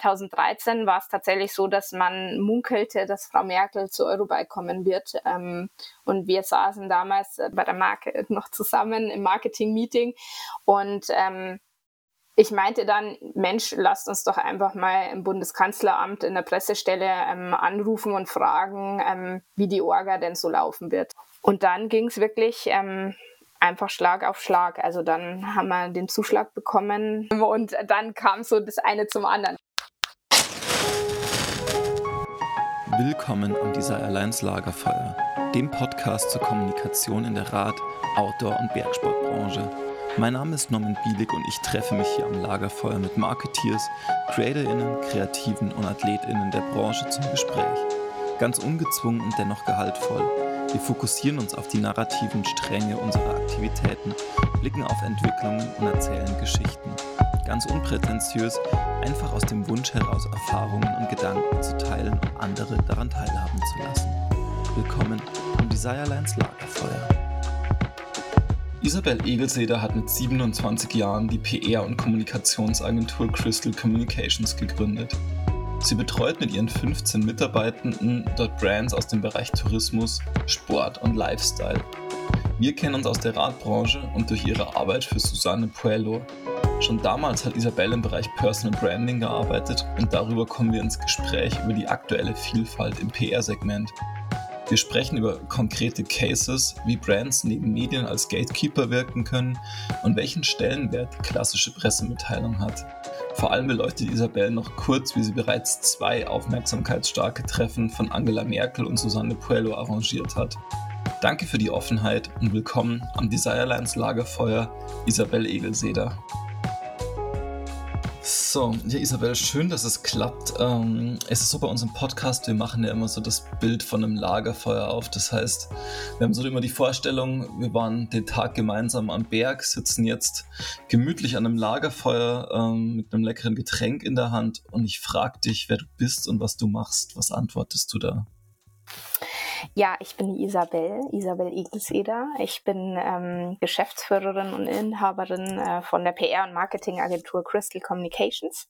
2013 war es tatsächlich so, dass man munkelte, dass Frau Merkel zu Eurobike kommen wird. Ähm, und wir saßen damals bei der Marke noch zusammen im Marketing-Meeting und ähm, ich meinte dann, Mensch, lasst uns doch einfach mal im Bundeskanzleramt in der Pressestelle ähm, anrufen und fragen, ähm, wie die Orga denn so laufen wird. Und dann ging es wirklich ähm, einfach Schlag auf Schlag. Also dann haben wir den Zuschlag bekommen und dann kam so das eine zum anderen. Willkommen am Desire Alliance Lagerfeuer, dem Podcast zur Kommunikation in der Rad-, Outdoor- und Bergsportbranche. Mein Name ist Norman Bielig und ich treffe mich hier am Lagerfeuer mit Marketeers, CreatorInnen, Kreativen und AthletInnen der Branche zum Gespräch. Ganz ungezwungen und dennoch gehaltvoll. Wir fokussieren uns auf die narrativen Stränge unserer Aktivitäten, blicken auf Entwicklungen und erzählen Geschichten. Ganz unprätentiös, einfach aus dem Wunsch heraus Erfahrungen und Gedanken zu teilen und andere daran teilhaben zu lassen. Willkommen am Desirelines Lagerfeuer. Isabel Egelseder hat mit 27 Jahren die PR- und Kommunikationsagentur Crystal Communications gegründet. Sie betreut mit ihren 15 Mitarbeitenden dort Brands aus dem Bereich Tourismus, Sport und Lifestyle. Wir kennen uns aus der Radbranche und durch ihre Arbeit für Susanne Puello. Schon damals hat Isabel im Bereich Personal Branding gearbeitet und darüber kommen wir ins Gespräch über die aktuelle Vielfalt im PR-Segment wir sprechen über konkrete Cases, wie Brands neben Medien als Gatekeeper wirken können und welchen Stellenwert die klassische Pressemitteilung hat. Vor allem beleuchtet Isabel noch kurz, wie sie bereits zwei aufmerksamkeitsstarke Treffen von Angela Merkel und Susanne Puello arrangiert hat. Danke für die Offenheit und willkommen am Desirelines Lagerfeuer, Isabel Egelseder. So, ja, Isabel, schön, dass es klappt. Ähm, es ist so bei unserem Podcast, wir machen ja immer so das Bild von einem Lagerfeuer auf. Das heißt, wir haben so immer die Vorstellung, wir waren den Tag gemeinsam am Berg, sitzen jetzt gemütlich an einem Lagerfeuer ähm, mit einem leckeren Getränk in der Hand und ich frage dich, wer du bist und was du machst. Was antwortest du da? Ja, ich bin die Isabel, Isabel Igelseder. Ich bin ähm, Geschäftsführerin und Inhaberin äh, von der PR- und Marketingagentur Crystal Communications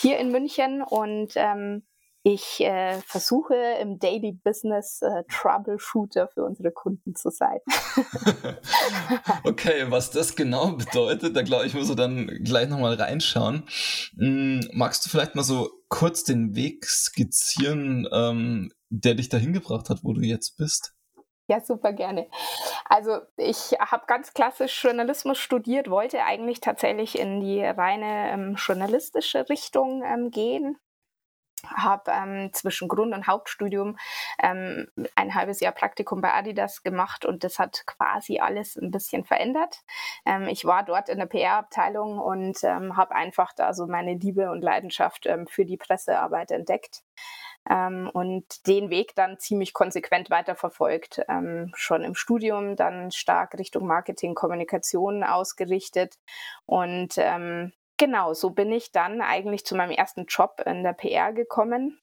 hier in München und ähm, ich äh, versuche im Daily Business äh, Troubleshooter für unsere Kunden zu sein. okay, was das genau bedeutet, da glaube ich, muss er dann gleich nochmal reinschauen. Hm, magst du vielleicht mal so kurz den Weg skizzieren, ähm, der dich dahin gebracht hat, wo du jetzt bist? Ja, super gerne. Also ich habe ganz klassisch Journalismus studiert, wollte eigentlich tatsächlich in die reine ähm, journalistische Richtung ähm, gehen, habe ähm, zwischen Grund- und Hauptstudium ähm, ein halbes Jahr Praktikum bei Adidas gemacht und das hat quasi alles ein bisschen verändert. Ähm, ich war dort in der PR-Abteilung und ähm, habe einfach da so meine Liebe und Leidenschaft ähm, für die Pressearbeit entdeckt. Ähm, und den Weg dann ziemlich konsequent weiterverfolgt. schon im Studium dann stark Richtung Marketing, Kommunikation ausgerichtet und genau, so bin ich dann eigentlich zu meinem ersten Job in der PR gekommen.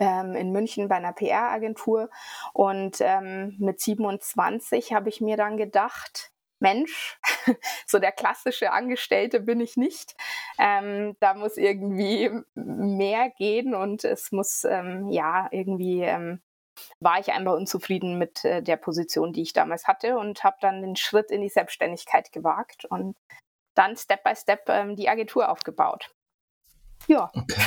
Ähm, in München bei einer PR-Agentur. Und ähm, mit 27 habe ich mir dann gedacht, Mensch, so der klassische Angestellte bin ich nicht. Ähm, da muss irgendwie mehr gehen und es muss, ähm, ja, irgendwie ähm, war ich einfach unzufrieden mit äh, der Position, die ich damals hatte und habe dann den Schritt in die Selbstständigkeit gewagt und dann Step by Step ähm, die Agentur aufgebaut. Ja. Okay.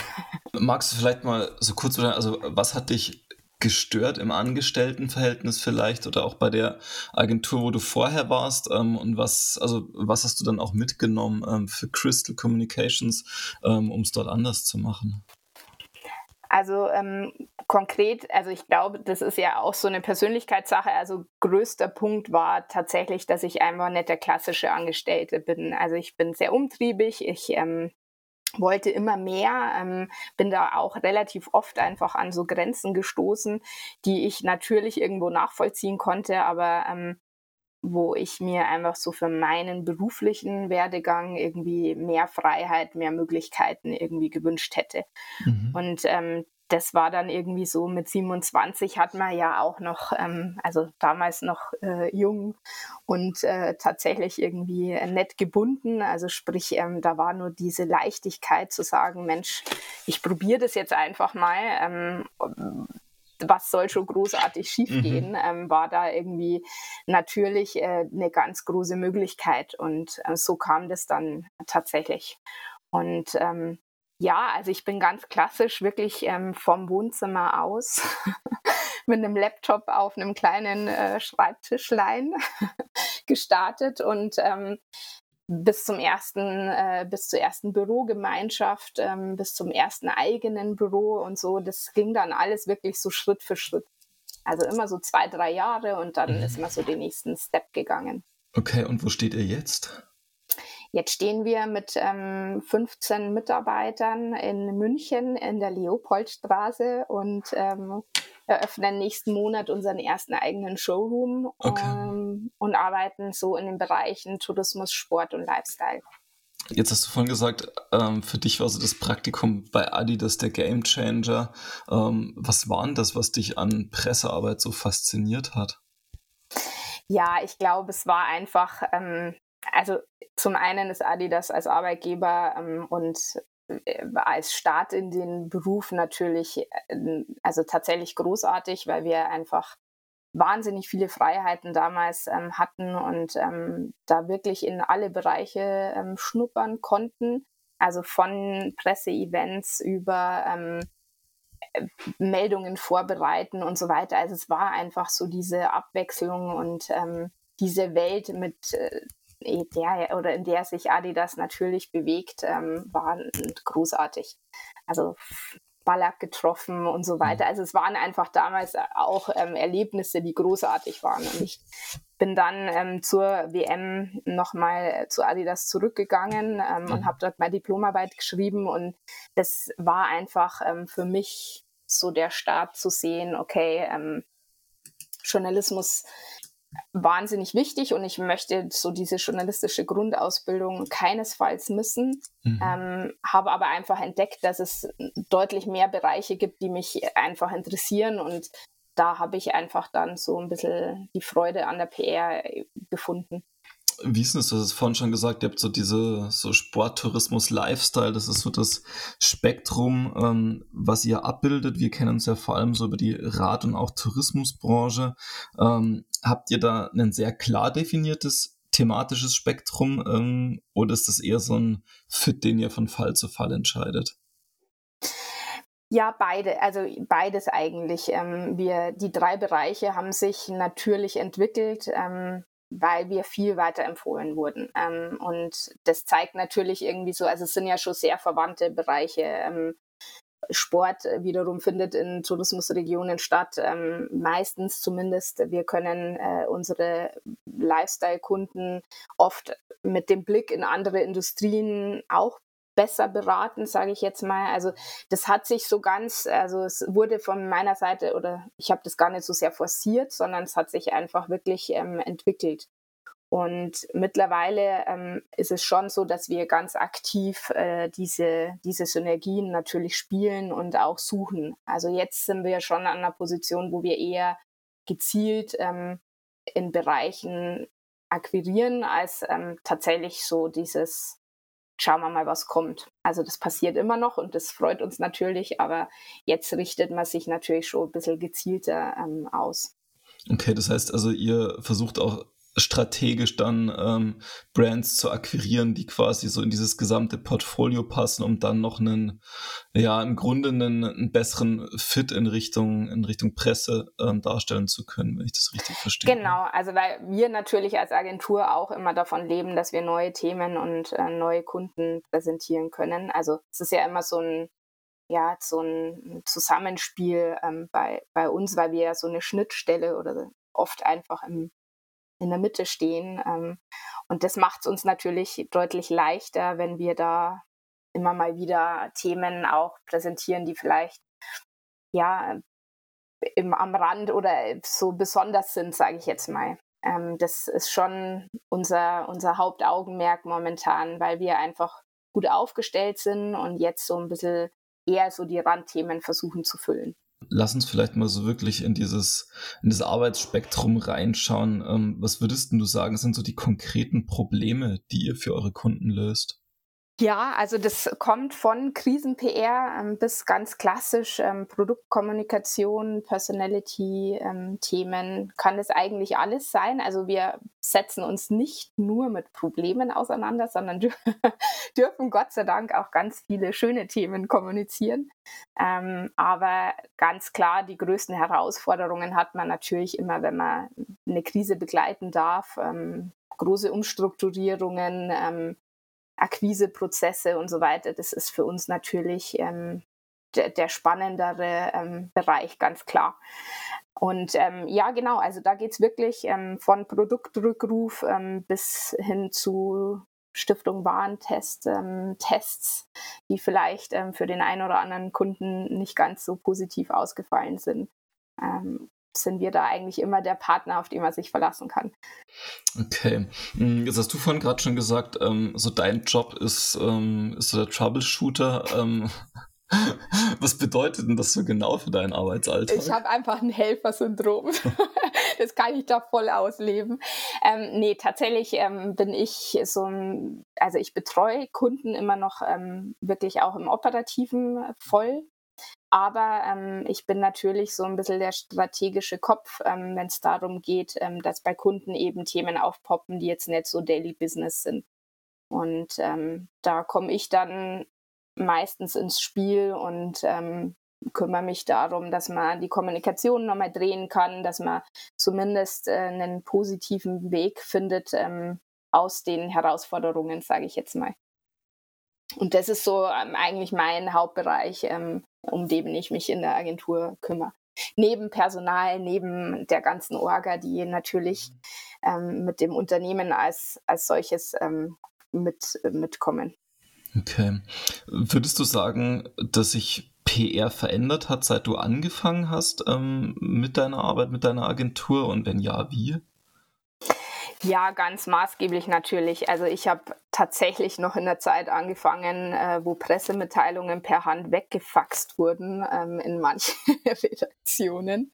Magst du vielleicht mal so kurz, also was hat dich gestört im Angestelltenverhältnis vielleicht oder auch bei der Agentur, wo du vorher warst? Ähm, und was, also was hast du dann auch mitgenommen ähm, für Crystal Communications, ähm, um es dort anders zu machen? Also ähm, konkret, also ich glaube, das ist ja auch so eine Persönlichkeitssache. Also größter Punkt war tatsächlich, dass ich einfach nicht der klassische Angestellte bin. Also ich bin sehr umtriebig, ich ähm, wollte immer mehr, ähm, bin da auch relativ oft einfach an so Grenzen gestoßen, die ich natürlich irgendwo nachvollziehen konnte, aber ähm, wo ich mir einfach so für meinen beruflichen Werdegang irgendwie mehr Freiheit, mehr Möglichkeiten irgendwie gewünscht hätte. Mhm. Und ähm, das war dann irgendwie so, mit 27 hat man ja auch noch, ähm, also damals noch äh, jung und äh, tatsächlich irgendwie nett gebunden. Also sprich, ähm, da war nur diese Leichtigkeit zu sagen, Mensch, ich probiere das jetzt einfach mal. Ähm, was soll schon großartig schiefgehen, mhm. ähm, war da irgendwie natürlich äh, eine ganz große Möglichkeit. Und äh, so kam das dann tatsächlich. Und ähm, ja, also ich bin ganz klassisch wirklich ähm, vom Wohnzimmer aus mit einem Laptop auf einem kleinen äh, Schreibtischlein gestartet und ähm, bis zum ersten, äh, bis zur ersten Bürogemeinschaft, ähm, bis zum ersten eigenen Büro und so. Das ging dann alles wirklich so Schritt für Schritt. Also immer so zwei, drei Jahre und dann mhm. ist man so den nächsten Step gegangen. Okay, und wo steht ihr jetzt? Jetzt stehen wir mit ähm, 15 Mitarbeitern in München in der Leopoldstraße und ähm, eröffnen nächsten Monat unseren ersten eigenen Showroom okay. ähm, und arbeiten so in den Bereichen Tourismus, Sport und Lifestyle. Jetzt hast du vorhin gesagt, ähm, für dich war so das Praktikum bei Adidas der Game Changer. Ähm, was war denn das, was dich an Pressearbeit so fasziniert hat? Ja, ich glaube, es war einfach ähm, also zum einen ist Adidas als Arbeitgeber ähm, und äh, als Start in den Beruf natürlich, äh, also tatsächlich großartig, weil wir einfach wahnsinnig viele Freiheiten damals ähm, hatten und ähm, da wirklich in alle Bereiche ähm, schnuppern konnten. Also von Presseevents über ähm, äh, Meldungen vorbereiten und so weiter. Also es war einfach so diese Abwechslung und ähm, diese Welt mit äh, der oder in der sich Adidas natürlich bewegt, ähm, waren großartig. Also Ballack getroffen und so weiter. Also es waren einfach damals auch ähm, Erlebnisse, die großartig waren. Und ich bin dann ähm, zur WM nochmal zu Adidas zurückgegangen ähm, und habe dort meine Diplomarbeit geschrieben. Und das war einfach ähm, für mich so der Start zu sehen, okay, ähm, Journalismus wahnsinnig wichtig und ich möchte so diese journalistische Grundausbildung keinesfalls missen. Mhm. Ähm, habe aber einfach entdeckt, dass es deutlich mehr Bereiche gibt, die mich einfach interessieren und da habe ich einfach dann so ein bisschen die Freude an der PR gefunden wie ist es, du hast es vorhin schon gesagt, ihr habt so diese so Sporttourismus, Lifestyle, das ist so das Spektrum, ähm, was ihr abbildet. Wir kennen uns ja vor allem so über die Rad- und auch Tourismusbranche. Ähm, habt ihr da ein sehr klar definiertes thematisches Spektrum ähm, oder ist das eher so ein Fit, den ihr von Fall zu Fall entscheidet? Ja, beide, also beides eigentlich. Ähm, wir, die drei Bereiche haben sich natürlich entwickelt. Ähm, weil wir viel weiter empfohlen wurden. Ähm, und das zeigt natürlich irgendwie so, also es sind ja schon sehr verwandte Bereiche. Ähm, Sport wiederum findet in Tourismusregionen statt, ähm, meistens zumindest. Wir können äh, unsere Lifestyle-Kunden oft mit dem Blick in andere Industrien auch besser beraten, sage ich jetzt mal. Also das hat sich so ganz, also es wurde von meiner Seite oder ich habe das gar nicht so sehr forciert, sondern es hat sich einfach wirklich ähm, entwickelt. Und mittlerweile ähm, ist es schon so, dass wir ganz aktiv äh, diese, diese Synergien natürlich spielen und auch suchen. Also jetzt sind wir schon an einer Position, wo wir eher gezielt ähm, in Bereichen akquirieren, als ähm, tatsächlich so dieses schauen wir mal, was kommt. Also das passiert immer noch und das freut uns natürlich, aber jetzt richtet man sich natürlich schon ein bisschen gezielter ähm, aus. Okay, das heißt also, ihr versucht auch strategisch dann ähm, Brands zu akquirieren, die quasi so in dieses gesamte Portfolio passen, um dann noch einen, ja, im Grunde einen, einen besseren Fit in Richtung, in Richtung Presse ähm, darstellen zu können, wenn ich das richtig verstehe. Genau, also weil wir natürlich als Agentur auch immer davon leben, dass wir neue Themen und äh, neue Kunden präsentieren können. Also es ist ja immer so ein ja, so ein Zusammenspiel ähm, bei, bei uns, weil wir ja so eine Schnittstelle oder oft einfach im in der Mitte stehen. Ähm, und das macht es uns natürlich deutlich leichter, wenn wir da immer mal wieder Themen auch präsentieren, die vielleicht ja im, am Rand oder so besonders sind, sage ich jetzt mal. Ähm, das ist schon unser, unser Hauptaugenmerk momentan, weil wir einfach gut aufgestellt sind und jetzt so ein bisschen eher so die Randthemen versuchen zu füllen. Lass uns vielleicht mal so wirklich in dieses, in das Arbeitsspektrum reinschauen. Ähm, was würdest du sagen, sind so die konkreten Probleme, die ihr für eure Kunden löst? Ja, also das kommt von Krisen-PR ähm, bis ganz klassisch ähm, Produktkommunikation, Personality-Themen, ähm, kann es eigentlich alles sein. Also wir setzen uns nicht nur mit Problemen auseinander, sondern dürfen Gott sei Dank auch ganz viele schöne Themen kommunizieren. Ähm, aber ganz klar, die größten Herausforderungen hat man natürlich immer, wenn man eine Krise begleiten darf. Ähm, große Umstrukturierungen, ähm, Akquiseprozesse und so weiter, das ist für uns natürlich ähm, der, der, spannendere ähm, Bereich, ganz klar. Und ähm, ja, genau, also da geht es wirklich ähm, von Produktrückruf ähm, bis hin zu Stiftung Warentest, ähm, Tests, die vielleicht für den einen oder anderen Kunden nicht ganz so positiv ausgefallen sind sind wir da eigentlich immer der Partner, auf den man sich verlassen kann. Okay. Hm, jetzt hast du vorhin gerade schon gesagt, ähm, so dein Job ist, ähm, ist so der Troubleshooter. Ähm, was bedeutet denn das so genau für deinen Arbeitsalltag? Ich habe einfach ein Helfersyndrom. das kann ich da voll ausleben. Ähm, nee, tatsächlich ähm, bin ich so ein, also ich betreue Kunden immer noch ähm, wirklich auch im Operativen voll aber ähm, ich bin natürlich so ein bisschen der strategische Kopf, ähm, wenn es darum geht, ähm, dass bei Kunden eben Themen aufpoppen, die jetzt nicht so Daily Business sind. Und ähm, da komme ich dann meistens ins Spiel und ähm, kümmere mich darum, dass man die Kommunikation nochmal drehen kann, dass man zumindest äh, einen positiven Weg findet ähm, aus den Herausforderungen, sage ich jetzt mal. Und das ist so ähm, eigentlich mein Hauptbereich, ähm, um den ich mich in der Agentur kümmere. Neben Personal, neben der ganzen Orga, die natürlich ähm, mit dem Unternehmen als, als solches mit, mitkommen. Okay. Würdest du sagen, dass sich PR verändert hat, seit du angefangen hast ähm, mit deiner Arbeit, mit deiner Agentur? Und wenn ja, wie? Ja, ganz maßgeblich natürlich. Also ich habe tatsächlich noch in der Zeit angefangen, äh, wo Pressemitteilungen per Hand weggefaxt wurden ähm, in manchen Redaktionen.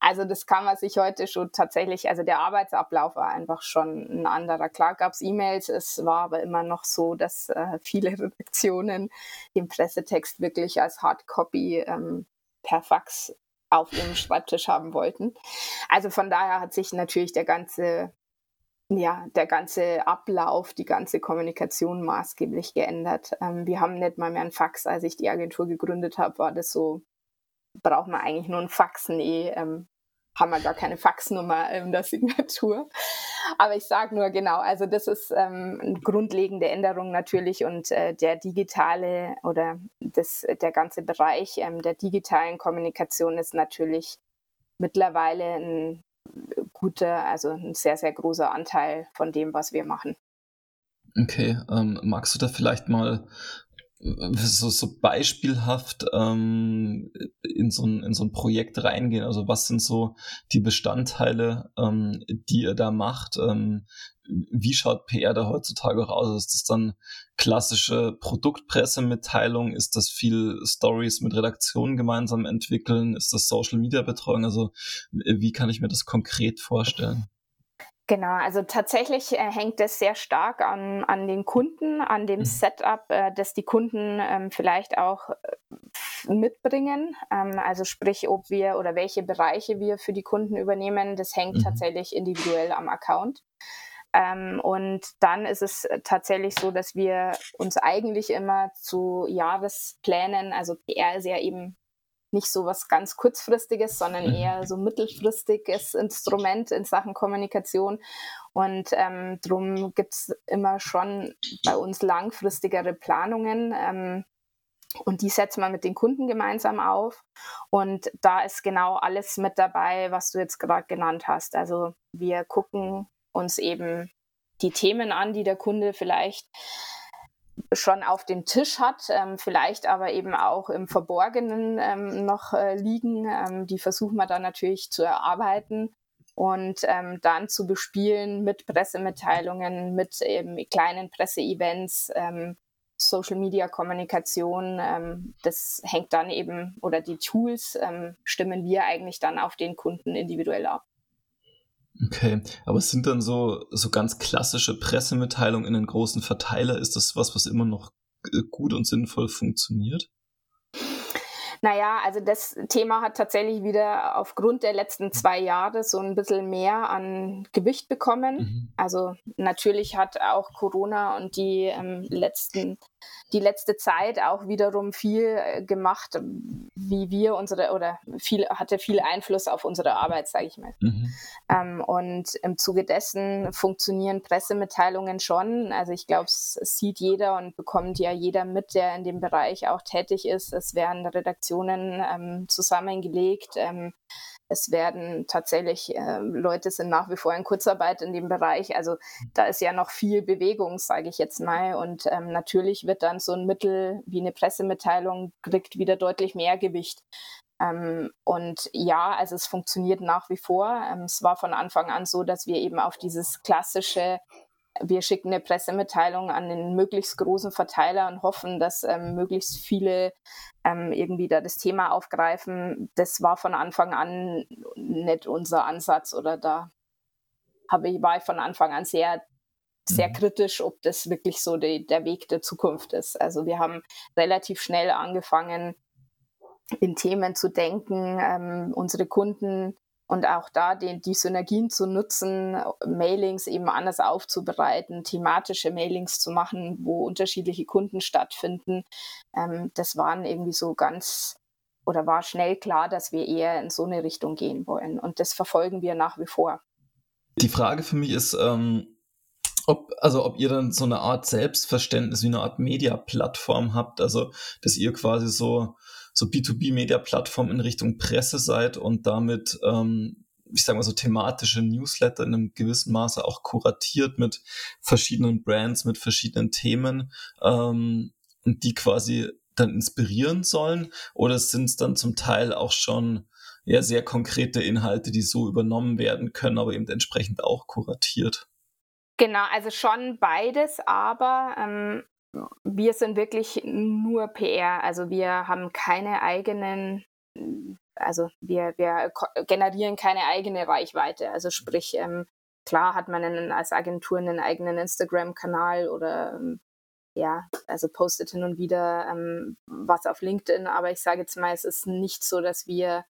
Also das kann man sich heute schon tatsächlich, also der Arbeitsablauf war einfach schon ein anderer. Klar gab es E-Mails, es war aber immer noch so, dass äh, viele Redaktionen den Pressetext wirklich als Hardcopy ähm, per Fax auf ihrem Schreibtisch haben wollten. Also von daher hat sich natürlich der ganze ja, der ganze Ablauf, die ganze Kommunikation maßgeblich geändert. Ähm, wir haben nicht mal mehr ein Fax. Als ich die Agentur gegründet habe, war das so, braucht man eigentlich nur ein Fax? Nee, ähm, haben wir gar keine Faxnummer in der Signatur. Aber ich sage nur genau, also das ist ähm, eine grundlegende Änderung natürlich und äh, der digitale oder das, der ganze Bereich ähm, der digitalen Kommunikation ist natürlich mittlerweile ein guter, also ein sehr, sehr großer Anteil von dem, was wir machen. Okay, ähm, magst du da vielleicht mal so, so beispielhaft ähm, in, so ein, in so ein Projekt reingehen? Also was sind so die Bestandteile, ähm, die ihr da macht? Ähm, wie schaut PR da heutzutage auch aus? Ist das dann klassische Produktpressemitteilung? Ist das viel Stories mit Redaktionen gemeinsam entwickeln? Ist das Social Media Betreuung? Also wie kann ich mir das konkret vorstellen? Genau, also tatsächlich äh, hängt es sehr stark an, an den Kunden, an dem mhm. Setup, äh, das die Kunden ähm, vielleicht auch äh, mitbringen. Ähm, also sprich, ob wir oder welche Bereiche wir für die Kunden übernehmen, das hängt mhm. tatsächlich individuell am Account. Ähm, und dann ist es tatsächlich so, dass wir uns eigentlich immer zu Jahresplänen, also PR ist ja eben nicht so was ganz kurzfristiges, sondern mhm. eher so mittelfristiges Instrument in Sachen Kommunikation. Und ähm, darum gibt es immer schon bei uns langfristigere Planungen. Ähm, und die setzen wir mit den Kunden gemeinsam auf. Und da ist genau alles mit dabei, was du jetzt gerade genannt hast. Also wir gucken uns eben die Themen an, die der Kunde vielleicht schon auf dem Tisch hat, ähm, vielleicht aber eben auch im Verborgenen ähm, noch äh, liegen. Ähm, die versuchen wir dann natürlich zu erarbeiten und ähm, dann zu bespielen mit Pressemitteilungen, mit eben kleinen Presseevents, ähm, Social-Media-Kommunikation, ähm, das hängt dann eben, oder die Tools stimmen wir eigentlich dann auf den Kunden individuell ab. Okay, aber es sind dann so, so ganz klassische Pressemitteilungen in einen großen Verteiler. Ist das was, was immer noch äh, gut und sinnvoll funktioniert? Naja, also das Thema hat tatsächlich wieder aufgrund der letzten zwei Jahre so ein bisschen mehr an Gewicht bekommen. Mhm. Also natürlich hat auch Corona und die ähm, letzten, die letzte Zeit auch wiederum viel äh, gemacht, wie wir unsere oder viel hatte viel Einfluss auf unsere Arbeit, sage ich mal. Mhm. Ähm, und im Zuge dessen funktionieren Pressemitteilungen schon. Also ich glaube, es sieht jeder und bekommt ja jeder mit, der in dem Bereich auch tätig ist. Es werden Redaktionen Redaktionen ähm, zusammengelegt. Ähm, es werden tatsächlich, äh, Leute sind nach wie vor in Kurzarbeit in dem Bereich. Also da ist ja noch viel Bewegung, sage ich jetzt mal. Und ähm, natürlich wird dann so ein Mittel wie eine Pressemitteilung kriegt wieder deutlich mehr Gewicht. Ähm, und ja, also es funktioniert nach wie vor. Ähm, es war von Anfang an so, dass wir eben auf dieses klassische wir schicken eine Pressemitteilung an den möglichst großen Verteiler und hoffen, dass ähm, möglichst viele ähm, irgendwie da das Thema aufgreifen. Das war von Anfang an nicht unser Ansatz oder da habe ich, war ich von Anfang an sehr, sehr mhm. kritisch, ob das wirklich so die, der Weg der Zukunft ist. Also wir haben relativ schnell angefangen, in Themen zu denken, ähm, unsere Kunden und auch da den, die Synergien zu nutzen, Mailings eben anders aufzubereiten, thematische Mailings zu machen, wo unterschiedliche Kunden stattfinden. Ähm, das waren irgendwie so ganz oder war schnell klar, dass wir eher in so eine Richtung gehen wollen. Und das verfolgen wir nach wie vor. Die Frage für mich ist, ähm, ob, also ob ihr dann so eine Art Selbstverständnis wie eine Art Media-Plattform habt, also dass ihr quasi so so B2B-Media-Plattform in Richtung Presse seid und damit, ähm, ich sage mal so thematische Newsletter in einem gewissen Maße auch kuratiert mit verschiedenen Brands, mit verschiedenen Themen ähm, und die quasi dann inspirieren sollen? Oder sind es dann zum Teil auch schon ja, sehr konkrete Inhalte, die so übernommen werden können, aber eben entsprechend auch kuratiert? Genau, also schon beides, aber ähm, wir sind wirklich nur PR. Also wir haben keine eigenen, also wir, wir generieren keine eigene Reichweite. Also sprich, ähm, klar hat man einen, als Agentur einen eigenen Instagram-Kanal oder ähm, ja, also postet hin und wieder ähm, was auf LinkedIn, aber ich sage jetzt mal, es ist nicht so, dass wir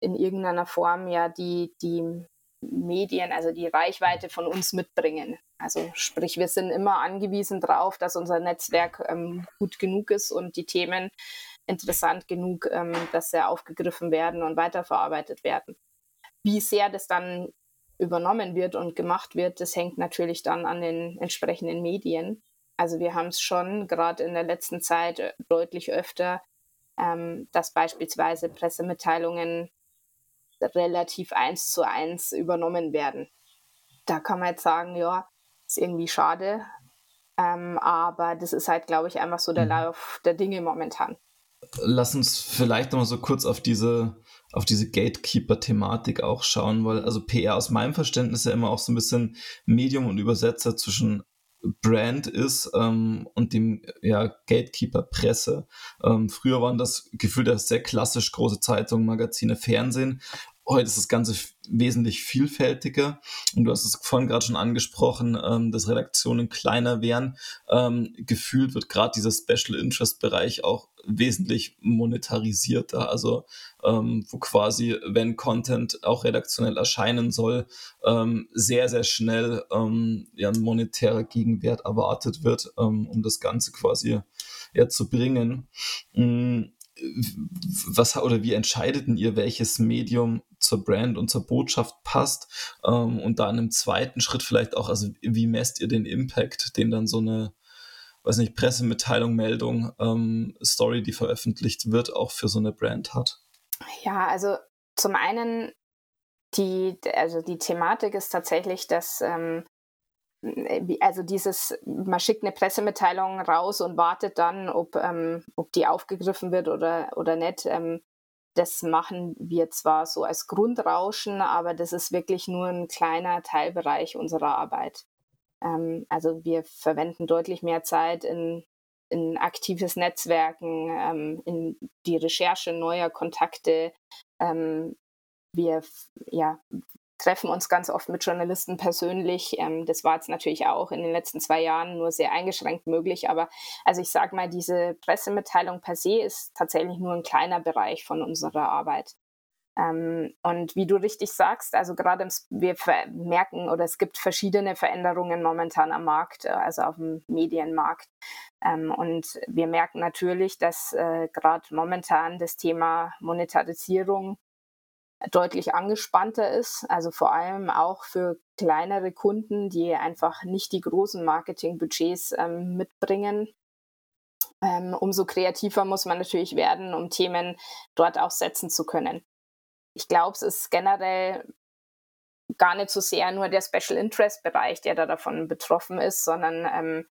in irgendeiner Form ja die, die Medien, also die Reichweite von uns mitbringen. Also sprich, wir sind immer angewiesen darauf, dass unser Netzwerk ähm, gut genug ist und die Themen interessant genug, ähm, dass sie aufgegriffen werden und weiterverarbeitet werden. Wie sehr das dann übernommen wird und gemacht wird, das hängt natürlich dann an den entsprechenden Medien. Also wir haben es schon gerade in der letzten Zeit äh, deutlich öfter, ähm, dass beispielsweise Pressemitteilungen relativ eins zu eins übernommen werden. Da kann man jetzt sagen, ja, ist irgendwie schade, ähm, aber das ist halt, glaube ich, einfach so der mhm. Lauf der Dinge momentan. Lass uns vielleicht nochmal so kurz auf diese, auf diese Gatekeeper-Thematik auch schauen, weil also PR aus meinem Verständnis ja immer auch so ein bisschen Medium und Übersetzer zwischen Brand ist ähm, und dem ja, Gatekeeper Presse. Ähm, früher waren das gefühlt sehr klassisch große Zeitungen, Magazine, Fernsehen. Heute ist das Ganze wesentlich vielfältiger. Und du hast es vorhin gerade schon angesprochen, ähm, dass Redaktionen kleiner wären. Ähm, gefühlt wird gerade dieser Special Interest Bereich auch wesentlich monetarisierter. Also ähm, wo quasi, wenn Content auch redaktionell erscheinen soll, ähm, sehr, sehr schnell ähm, ja, ein monetärer Gegenwert erwartet wird, ähm, um das Ganze quasi ja, zu bringen. Mhm was oder wie entscheidet denn ihr, welches Medium zur Brand und zur Botschaft passt? Ähm, und da in einem zweiten Schritt vielleicht auch, also wie messt ihr den Impact, den dann so eine, weiß nicht, Pressemitteilung, Meldung, ähm, Story, die veröffentlicht wird, auch für so eine Brand hat? Ja, also zum einen die, also die Thematik ist tatsächlich, dass ähm, also dieses, man schickt eine Pressemitteilung raus und wartet dann, ob, ähm, ob die aufgegriffen wird oder, oder nicht. Ähm, das machen wir zwar so als Grundrauschen, aber das ist wirklich nur ein kleiner Teilbereich unserer Arbeit. Ähm, also wir verwenden deutlich mehr Zeit in in aktives Netzwerken, ähm, in die Recherche neuer Kontakte. Ähm, wir ja, treffen uns ganz oft mit Journalisten persönlich. Ähm, das war jetzt natürlich auch in den letzten zwei Jahren nur sehr eingeschränkt möglich. Aber also ich sage mal, diese Pressemitteilung per se ist tatsächlich nur ein kleiner Bereich von unserer Arbeit. Ähm, und wie du richtig sagst, also gerade wir merken oder es gibt verschiedene Veränderungen momentan am Markt, äh, also auf dem Medienmarkt. Ähm, und wir merken natürlich, dass äh, gerade momentan das Thema Monetarisierung deutlich angespannter ist, also vor allem auch für kleinere Kunden, die einfach nicht die großen Marketingbudgets ähm, mitbringen. Ähm, umso kreativer muss man natürlich werden, um Themen dort auch setzen zu können. Ich glaube, es ist generell gar nicht so sehr nur der Special Interest Bereich, der da davon betroffen ist, sondern ähm,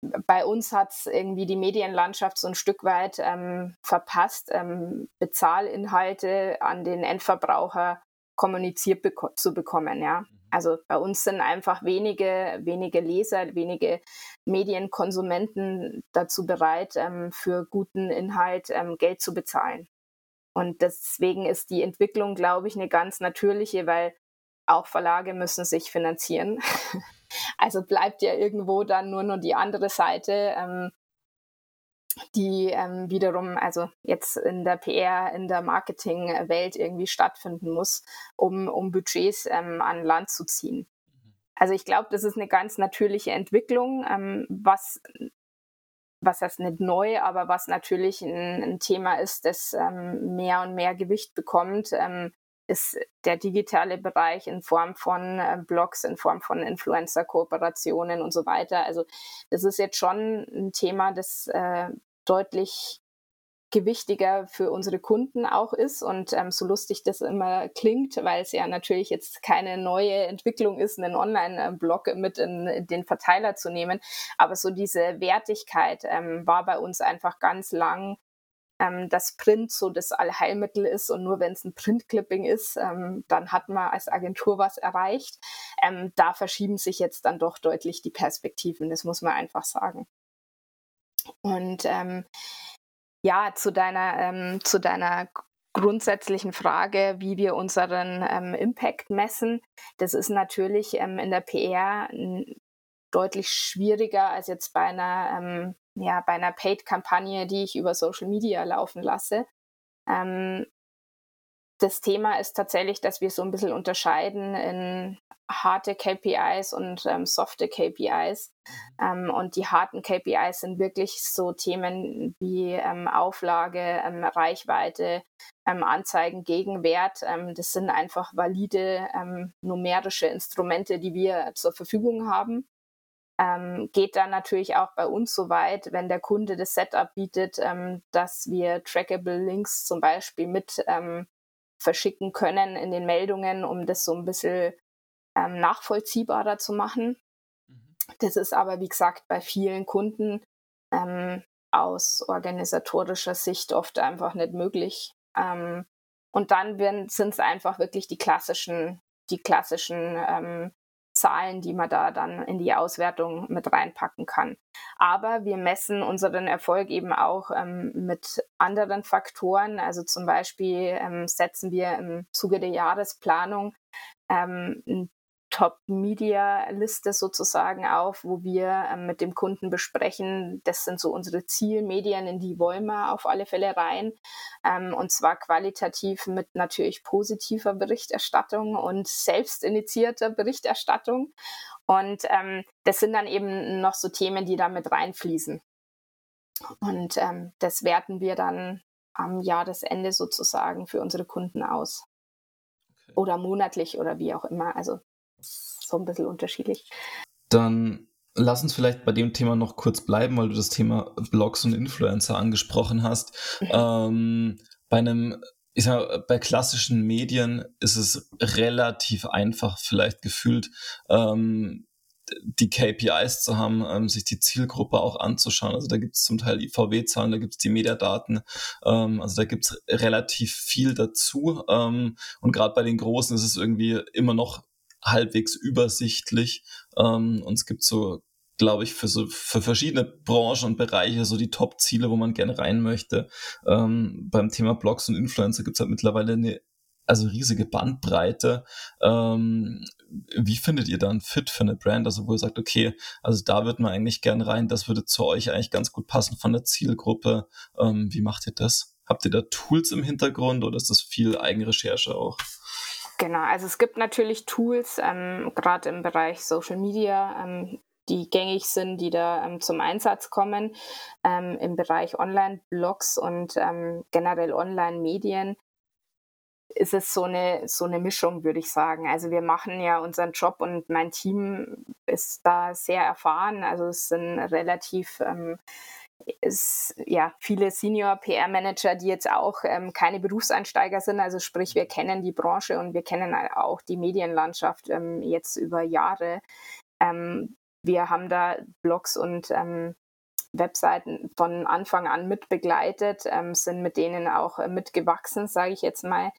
bei uns hat es irgendwie die Medienlandschaft so ein Stück weit ähm, verpasst, ähm, Bezahlinhalte an den Endverbraucher kommuniziert beko zu bekommen. Ja? Mhm. Also bei uns sind einfach wenige, wenige Leser, wenige Medienkonsumenten dazu bereit, ähm, für guten Inhalt ähm, Geld zu bezahlen. Und deswegen ist die Entwicklung, glaube ich, eine ganz natürliche, weil auch Verlage müssen sich finanzieren. Also bleibt ja irgendwo dann nur noch die andere Seite, ähm, die ähm, wiederum, also jetzt in der PR, in der Marketingwelt irgendwie stattfinden muss, um, um Budgets ähm, an Land zu ziehen. Also ich glaube, das ist eine ganz natürliche Entwicklung, ähm, was was heißt nicht neu, aber was natürlich ein, ein Thema ist, das ähm, mehr und mehr Gewicht bekommt, ähm, ist der digitale Bereich in Form von äh, Blogs, in Form von Influencer-Kooperationen und so weiter. Also das ist jetzt schon ein Thema, das äh, deutlich gewichtiger für unsere Kunden auch ist und ähm, so lustig das immer klingt, weil es ja natürlich jetzt keine neue Entwicklung ist, einen Online-Blog mit in, den Verteiler zu nehmen, aber so diese Wertigkeit ähm, war bei uns einfach ganz lang ähm, dass Print so das Allheilmittel ist und nur wenn es ein Printclipping ist, ähm, dann hat man als Agentur was erreicht. Ähm, da verschieben sich jetzt dann doch deutlich die Perspektiven, das muss man einfach sagen. Und ähm, ja, zu deiner, ähm, zu deiner grundsätzlichen Frage, wie wir unseren ähm, Impact messen. Das ist natürlich in der PR deutlich schwieriger als jetzt bei einer ja, bei einer Paid-Kampagne, die ich über Social Media laufen lasse. Ähm, das Thema ist tatsächlich, dass wir so ein bisschen unterscheiden in harte KPIs und ähm, softe KPIs. Ähm, und die harten KPIs sind wirklich so Themen wie ähm, Auflage, ähm, Reichweite, ähm, Anzeigen, Gegenwert. Ähm, das sind einfach valide numerische Instrumente, die wir zur Verfügung haben ähm, geht dann natürlich auch bei uns so weit, wenn der Kunde das Setup bietet, ähm, dass wir trackable Links zum Beispiel mit ähm, verschicken können in den Meldungen, um das so ein bisschen ähm, nachvollziehbarer zu machen. Mhm. Das ist aber, wie gesagt, bei vielen Kunden ähm, aus organisatorischer Sicht oft einfach nicht möglich. Ähm, und dann sind es einfach wirklich die klassischen, die klassischen Zahlen, die man da dann in die Auswertung mit reinpacken kann. Aber wir messen unseren Erfolg eben auch ähm, mit anderen Faktoren. Also zum Beispiel ähm, setzen wir im Zuge der Jahresplanung ähm, ein Top-Media-Liste sozusagen auf, wo wir ähm, mit dem Kunden besprechen, das sind so unsere Zielmedien, in die wollen wir auf alle Fälle rein. Ähm, und zwar qualitativ mit natürlich positiver Berichterstattung und selbstinitiierter Berichterstattung. Und ähm, das sind dann eben noch so Themen, die da mit reinfließen. Und ähm, das werten wir dann am Jahresende sozusagen für unsere Kunden aus. Oder monatlich oder wie auch immer. Also so ein bisschen unterschiedlich. Dann lass uns vielleicht bei dem Thema noch kurz bleiben, weil du das Thema Blogs und Influencer angesprochen hast. Mhm. Ähm, bei einem, ich sag, bei klassischen Medien ist es relativ einfach, vielleicht gefühlt, ähm, die KPIs zu haben, ähm, sich die Zielgruppe auch anzuschauen. Also da gibt es zum Teil die VW-Zahlen, da gibt es die Mediadaten, ähm, also da gibt es relativ viel dazu. Ähm, und gerade bei den Großen ist es irgendwie immer noch halbwegs übersichtlich ähm, und es gibt so glaube ich, für so für verschiedene Branchen und Bereiche so die Top-Ziele, wo man gerne rein möchte. Ähm, beim Thema Blogs und Influencer gibt es halt mittlerweile eine also riesige Bandbreite. Ähm, wie findet ihr dann Fit für eine Brand? Also wo ihr sagt, okay, also da wird man eigentlich gern rein, das würde zu euch eigentlich ganz gut passen von der Zielgruppe. Ähm, wie macht ihr das? Habt ihr da Tools im Hintergrund oder ist das viel Eigenrecherche auch? Genau, also es gibt natürlich Tools, ähm, gerade im Bereich Social Media, ähm, die gängig sind, die da ähm, zum Einsatz kommen. Ähm, Im Bereich Online-Blogs und ähm, generell Online-Medien ist es so eine, so eine Mischung, würde ich sagen. Also wir machen ja unseren Job und mein Team ist da sehr erfahren. Also es sind relativ ist, ja, viele Senior-PR-Manager, die jetzt auch ähm, keine Berufseinsteiger sind. Also sprich, wir kennen die Branche und wir kennen auch die Medienlandschaft ähm, jetzt über Jahre. Ähm, wir haben da Blogs und ähm, Webseiten von Anfang an mit begleitet, ähm, sind mit denen auch äh, mitgewachsen, sage ich jetzt mal.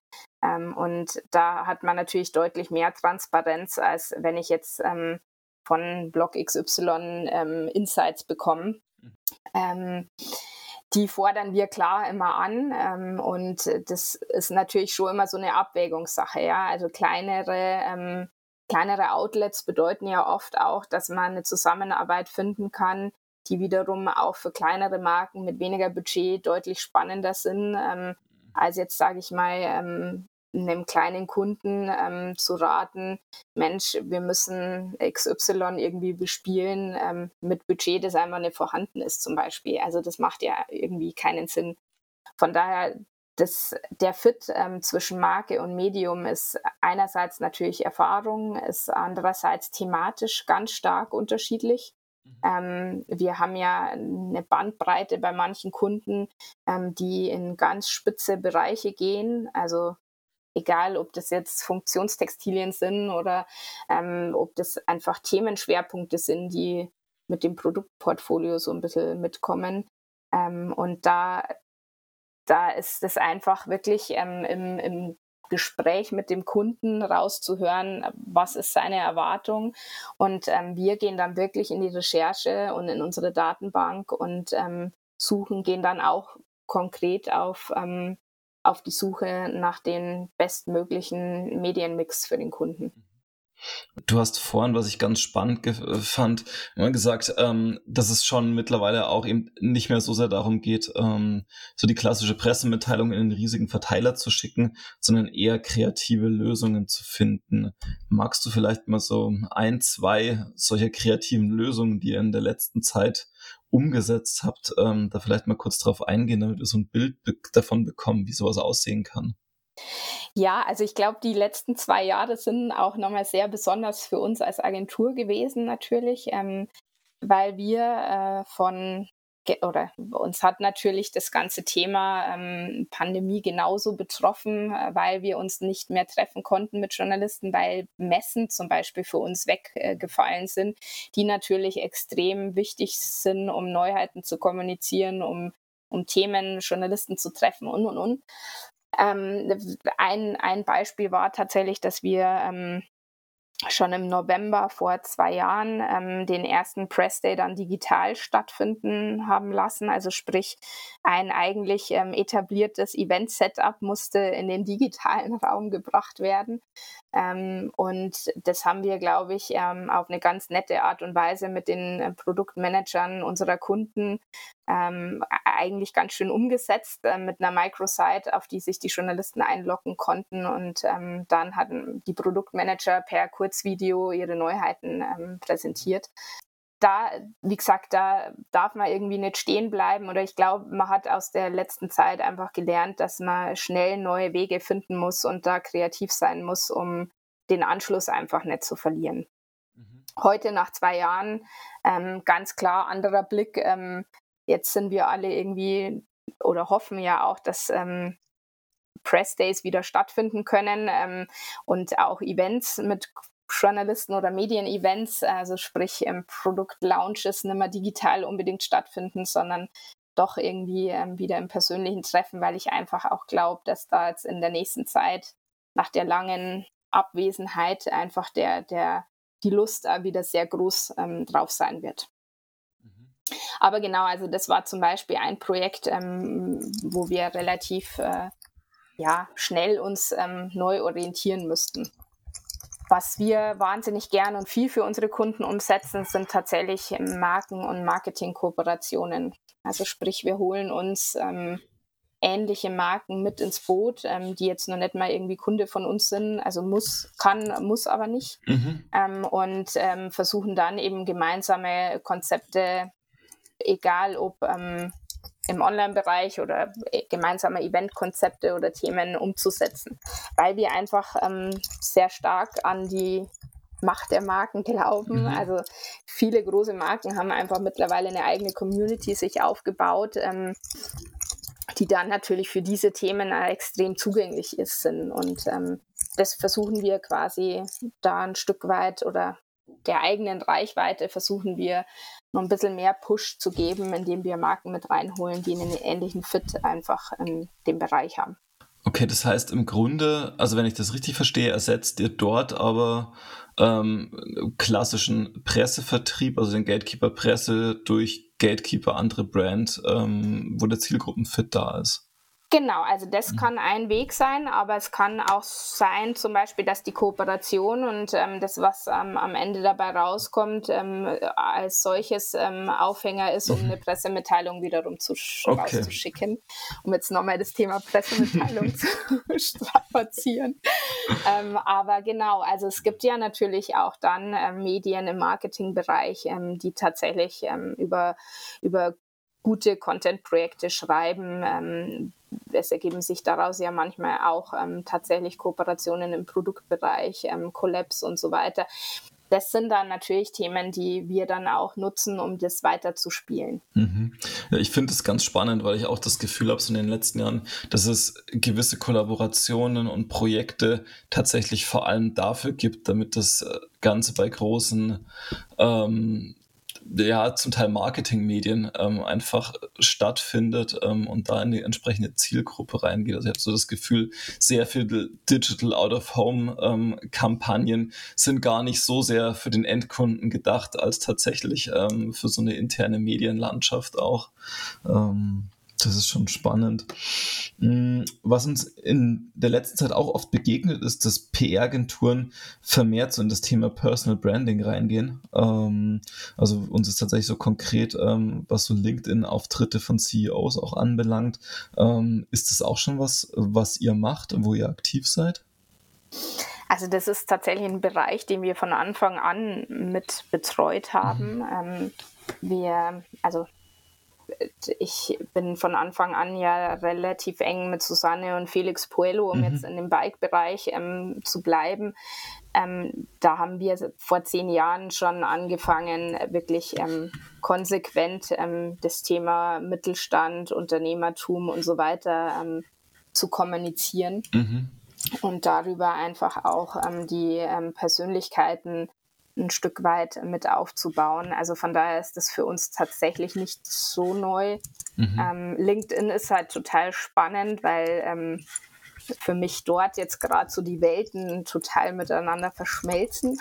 Ähm, und da hat man natürlich deutlich mehr Transparenz, als wenn ich jetzt ähm, von Blog XY ähm, Insights bekomme. Mhm. Ähm, die fordern wir klar immer an ähm, und das ist natürlich schon immer so eine Abwägungssache. Ja? Also kleinere kleinere Outlets bedeuten ja oft auch, dass man eine Zusammenarbeit finden kann, die wiederum auch für kleinere Marken mit weniger Budget deutlich spannender sind, ähm, als jetzt, sage ich mal, ähm, einem kleinen Kunden ähm, zu raten, Mensch, wir müssen XY irgendwie bespielen ähm, mit Budget, das einfach nicht vorhanden ist zum Beispiel. Also das macht ja irgendwie keinen Sinn. Von daher, das, der Fit ähm, zwischen Marke und Medium ist einerseits natürlich Erfahrung, ist andererseits thematisch ganz stark unterschiedlich. Ähm, wir haben ja eine Bandbreite bei manchen Kunden, ähm, die in ganz spitze Bereiche gehen. Also egal, ob das jetzt Funktionstextilien sind oder ähm, ob das einfach Themenschwerpunkte sind, die mit dem Produktportfolio so ein bisschen mitkommen. Ähm, und da, da ist es einfach wirklich ähm, im, im Gespräch mit dem Kunden rauszuhören, was ist seine Erwartung. Und ähm, wir gehen dann wirklich in die Recherche und in unsere Datenbank und ähm, suchen, gehen dann auch konkret auf, ähm, auf die Suche nach den bestmöglichen Medienmix für den Kunden. Du hast vorhin, was ich ganz spannend fand, immer gesagt, ähm, dass es schon mittlerweile auch eben nicht mehr so sehr darum geht, ähm, so die klassische Pressemitteilung in den riesigen Verteiler zu schicken, sondern eher kreative Lösungen zu finden. Magst du vielleicht mal so ein, zwei solcher kreativen Lösungen, die ihr in der letzten Zeit umgesetzt habt, ähm, da vielleicht mal kurz drauf eingehen, damit wir so ein Bild davon bekommen, wie sowas aussehen kann? Ja, also ich glaube, die letzten zwei Jahre sind auch nochmal sehr besonders für uns als Agentur gewesen natürlich, ähm, weil wir äh, von oder uns hat natürlich das ganze Thema ähm, Pandemie genauso betroffen, äh, weil wir uns nicht mehr treffen konnten mit Journalisten, weil Messen zum Beispiel für uns weggefallen äh, sind, die natürlich extrem wichtig sind, um Neuheiten zu kommunizieren, um um Themen Journalisten zu treffen und und und. Ähm, ein, ein Beispiel war tatsächlich, dass wir ähm, schon im November vor zwei Jahren ähm, den ersten Press Day dann digital stattfinden haben lassen. Also sprich, ein eigentlich ähm, etabliertes Event-Setup musste in den digitalen Raum gebracht werden. Ähm, und das haben wir, glaube ich, ähm, auf eine ganz nette Art und Weise mit den äh, Produktmanagern unserer Kunden ähm, eigentlich ganz schön umgesetzt äh, mit einer Microsite, auf die sich die Journalisten einloggen konnten. Und ähm, dann hatten die Produktmanager per Kurzvideo ihre Neuheiten ähm, präsentiert da, wie gesagt, da darf man irgendwie nicht stehen bleiben oder ich glaube, man hat aus der letzten Zeit einfach gelernt, dass man schnell neue Wege finden muss und da kreativ sein muss, um den Anschluss einfach nicht zu verlieren. Mhm. Heute nach zwei Jahren ähm, ganz klar anderer Blick. Ähm, jetzt sind wir alle irgendwie oder hoffen ja auch, dass ähm, Press Days wieder stattfinden können ähm, und auch Events mit Journalisten oder Medienevents, also sprich ähm, Produktlaunches nicht mehr digital unbedingt stattfinden, sondern doch irgendwie ähm, wieder im persönlichen Treffen, weil ich einfach auch glaube, dass da jetzt in der nächsten Zeit nach der langen Abwesenheit einfach der, der die Lust wieder sehr groß ähm, drauf sein wird. Mhm. Aber genau, also das war zum Beispiel ein Projekt, ähm, wo wir relativ äh, ja, schnell uns ähm, neu orientieren müssten. Was wir wahnsinnig gern und viel für unsere Kunden umsetzen, sind tatsächlich Marken- und Marketingkooperationen. Also sprich, wir holen uns ähm, ähnliche Marken mit ins Boot, ähm, die jetzt noch nicht mal irgendwie Kunde von uns sind. Also muss, kann, muss aber nicht. Mhm. Ähm, und ähm, versuchen dann eben gemeinsame Konzepte, egal ob ähm, im Online-Bereich oder äh, gemeinsame Eventkonzepte oder Themen umzusetzen, weil wir einfach ähm, sehr stark an die Macht der Marken glauben. Mhm. Also viele große Marken haben einfach mittlerweile eine eigene Community sich aufgebaut, ähm, die dann natürlich für diese Themen extrem zugänglich ist sind. Und ähm, das versuchen wir quasi da ein Stück weit oder der eigenen Reichweite versuchen wir noch ein bisschen mehr Push zu geben, indem wir Marken mit reinholen, die einen ähnlichen Fit einfach in dem Bereich haben. Okay, das heißt im Grunde, also wenn ich das richtig verstehe, ersetzt ihr dort aber ähm, klassischen Pressevertrieb, also den Gatekeeper Presse durch Gatekeeper andere Brand, ähm, wo der Zielgruppenfit da ist. Genau, also das mhm. kann ein Weg sein, aber es kann auch sein, zum Beispiel, dass die Kooperation und ähm, das, was ähm, am Ende dabei rauskommt, ähm, als solches ähm, Aufhänger ist, um mhm. eine Pressemitteilung wiederum zu okay. rauszuschicken, um jetzt nochmal das Thema Pressemitteilung zu strapazieren. Ähm, aber genau, also es gibt ja natürlich auch dann ähm, Medien im Marketingbereich, die tatsächlich über, über gute Content-Projekte schreiben. Ähm, es ergeben sich daraus ja manchmal auch ähm, tatsächlich Kooperationen im Produktbereich, ähm, Collabs und so weiter. Das sind dann natürlich Themen, die wir dann auch nutzen, um das weiterzuspielen. Mhm. Ja, ich finde es ganz spannend, weil ich auch das Gefühl habe, so in den letzten Jahren, dass es gewisse Kollaborationen und Projekte tatsächlich vor allem dafür gibt, damit das äh, Ganze bei großen ähm, ja zum Teil Marketingmedien ähm, einfach stattfindet ähm, und da in die entsprechende Zielgruppe reingeht. Also ich habe so das Gefühl, sehr viele Digital Out-of-Home-Kampagnen ähm, sind gar nicht so sehr für den Endkunden gedacht, als tatsächlich ähm, für so eine interne Medienlandschaft auch. Ähm, das ist schon spannend. Mm, was uns in der letzten Zeit auch oft begegnet, ist, dass PR-Agenturen vermehrt so in das Thema Personal Branding reingehen. Ähm, also uns ist tatsächlich so konkret, ähm, was so LinkedIn-Auftritte von CEOs auch anbelangt. Ähm, ist das auch schon was, was ihr macht und wo ihr aktiv seid? Also das ist tatsächlich ein Bereich, den wir von Anfang an mit betreut haben. Mhm. wir, also ich bin von Anfang an ja relativ eng mit Susanne und Felix Puello, um mhm. jetzt in dem Bike-Bereich ähm, zu bleiben. Ähm, da haben wir vor zehn Jahren schon angefangen, wirklich ähm, konsequent ähm, das Thema Mittelstand, Unternehmertum und so weiter ähm, zu kommunizieren. Mhm. Und darüber einfach auch ähm, die Persönlichkeiten ein Stück weit mit aufzubauen. Also von daher ist das für uns tatsächlich nicht so neu. Mhm. Ähm, LinkedIn ist halt total spannend, weil ähm, für mich dort jetzt gerade so die Welten total miteinander verschmelzen.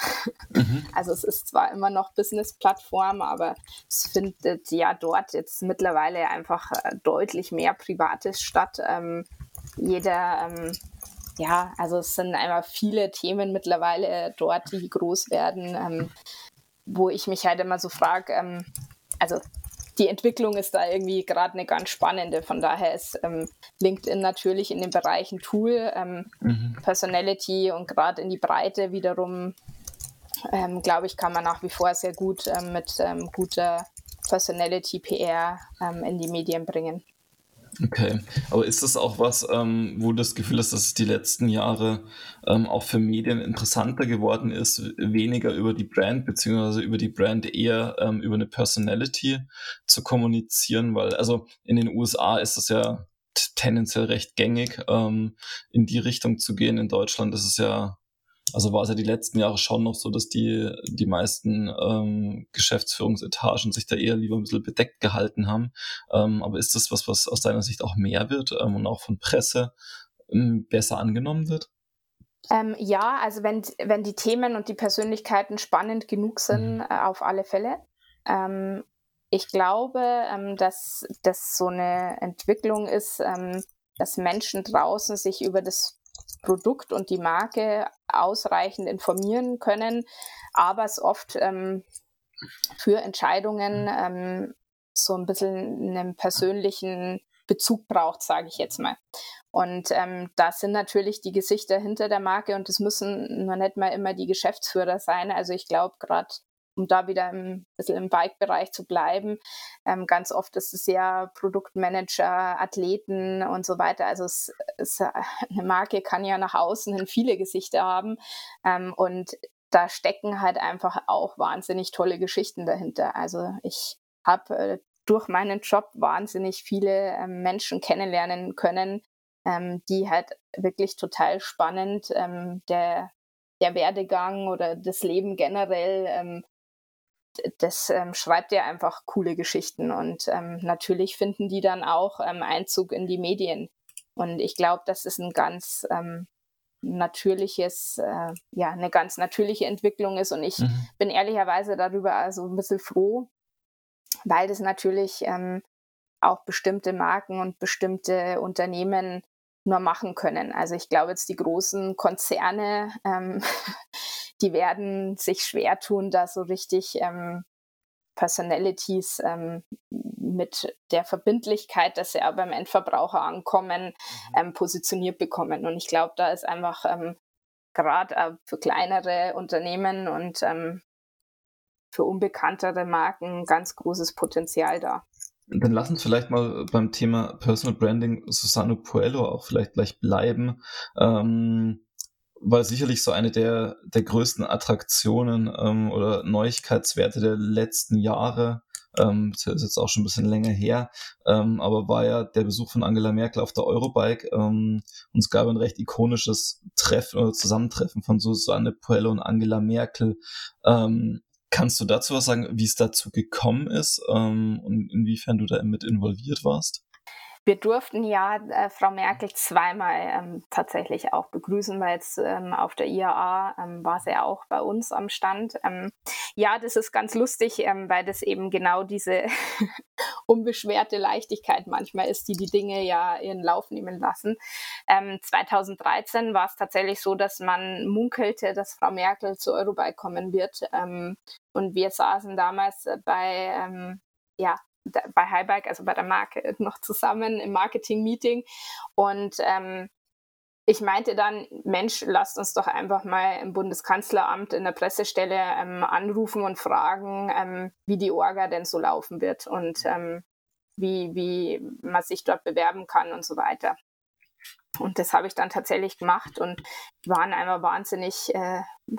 Mhm. Also es ist zwar immer noch Business-Plattform, aber es findet ja dort jetzt mittlerweile einfach äh, deutlich mehr Privates statt. Ähm, jeder ähm, ja, also es sind einfach viele Themen mittlerweile dort, die groß werden, ähm, wo ich mich halt immer so frage, ähm, also die Entwicklung ist da irgendwie gerade eine ganz spannende. Von daher ist ähm, LinkedIn natürlich in den Bereichen Tool, ähm, mhm. Personality und gerade in die Breite wiederum, ähm, glaube ich, kann man nach wie vor sehr gut ähm, mit ähm, guter Personality PR ähm, in die Medien bringen. Okay, aber ist das auch was, ähm, wo du das Gefühl hast, dass es die letzten Jahre ähm, auch für Medien interessanter geworden ist, weniger über die Brand beziehungsweise über die Brand eher ähm, über eine Personality zu kommunizieren? Weil also in den USA ist das ja tendenziell recht gängig, ähm, in die Richtung zu gehen. In Deutschland ist es ja also war es ja die letzten Jahre schon noch so, dass die, die meisten ähm, Geschäftsführungsetagen sich da eher lieber ein bisschen bedeckt gehalten haben. Ähm, aber ist das was, was aus deiner Sicht auch mehr wird ähm, und auch von Presse ähm, besser angenommen wird? Ähm, ja, also wenn, wenn die Themen und die Persönlichkeiten spannend genug sind, mhm. äh, auf alle Fälle. Ähm, ich glaube, ähm, dass das so eine Entwicklung ist, ähm, dass Menschen draußen sich über das Produkt und die Marke ausreichend informieren können, aber es oft ähm, für Entscheidungen ähm, so ein bisschen einen persönlichen Bezug braucht, sage ich jetzt mal. Und ähm, da sind natürlich die Gesichter hinter der Marke und es müssen noch nicht mal immer die Geschäftsführer sein. Also ich glaube gerade um da wieder ein bisschen im Bike-Bereich zu bleiben. Ähm, ganz oft ist es ja Produktmanager, Athleten und so weiter. Also es, es, eine Marke kann ja nach außen hin viele Gesichter haben ähm, und da stecken halt einfach auch wahnsinnig tolle Geschichten dahinter. Also ich habe äh, durch meinen Job wahnsinnig viele ähm, Menschen kennenlernen können, ähm, die halt wirklich total spannend ähm, der, der Werdegang oder das Leben generell, ähm, das ähm, schreibt ja einfach coole Geschichten und ähm, natürlich finden die dann auch Einzug in die Medien. Und ich glaube, das ist ein ganz natürliches, äh, ja, eine ganz natürliche Entwicklung ist. Und ich mhm. bin ehrlicherweise darüber also ein bisschen froh, weil das natürlich ähm, auch bestimmte Marken und bestimmte Unternehmen nur machen können. Also ich glaube jetzt die großen Konzerne, ähm, die werden sich schwer tun, da so richtig ähm, Personalities ähm, mit der Verbindlichkeit, dass sie auch beim Endverbraucher ankommen, mhm. ähm, positioniert bekommen. Und ich glaube, da ist einfach ähm, gerade für kleinere Unternehmen und ähm, für unbekanntere Marken ganz großes Potenzial da. Dann lass uns vielleicht mal beim Thema Personal Branding Susano Puello auch vielleicht gleich bleiben. Ähm, weil sicherlich so eine der, der größten Attraktionen ähm, oder Neuigkeitswerte der letzten Jahre. Ähm, das ist jetzt auch schon ein bisschen länger her, ähm, aber war ja der Besuch von Angela Merkel auf der Eurobike. Ähm, und es gab ein recht ikonisches Treffen oder Zusammentreffen von Susanne Puello und Angela Merkel. Ähm, Kannst du dazu was sagen, wie es dazu gekommen ist ähm, und inwiefern du da mit involviert warst? Wir durften ja äh, Frau Merkel zweimal ähm, tatsächlich auch begrüßen, weil jetzt ähm, auf der IAA ähm, war sie ja auch bei uns am Stand. Ähm, ja, das ist ganz lustig, ähm, weil das eben genau diese unbeschwerte Leichtigkeit manchmal ist, die die Dinge ja ihren Lauf nehmen lassen. 2013 war es tatsächlich so, dass man munkelte, dass Frau Merkel zu Eurobike kommen wird. Ähm, und wir saßen damals bei ja, bei Highbike, also bei der Marke, noch zusammen im Marketing-Meeting. Und ähm, ich meinte dann, Mensch, lasst uns doch einfach mal im Bundeskanzleramt in der Pressestelle ähm, anrufen und fragen, ähm, wie die Orga denn so laufen wird und ähm, wie, wie man sich dort bewerben kann und so weiter. Und das habe ich dann tatsächlich gemacht und waren einmal wahnsinnig, äh,